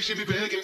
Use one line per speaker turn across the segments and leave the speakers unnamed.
she be begging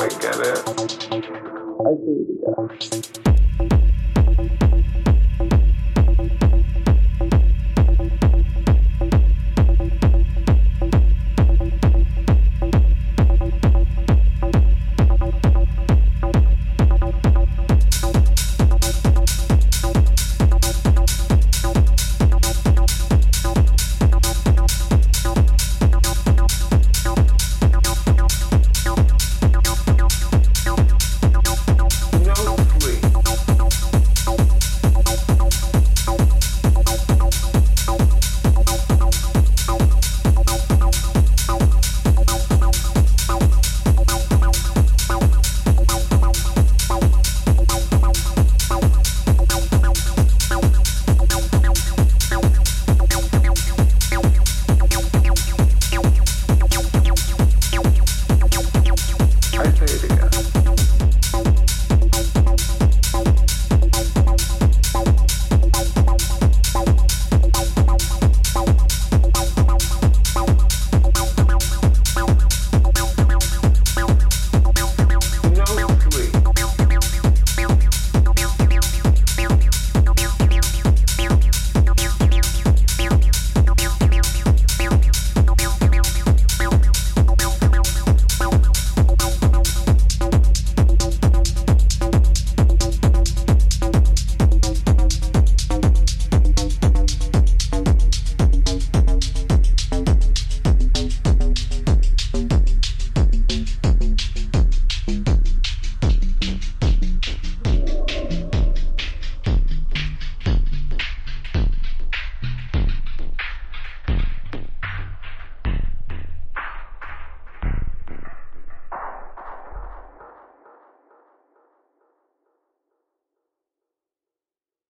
I get it. I do, yeah.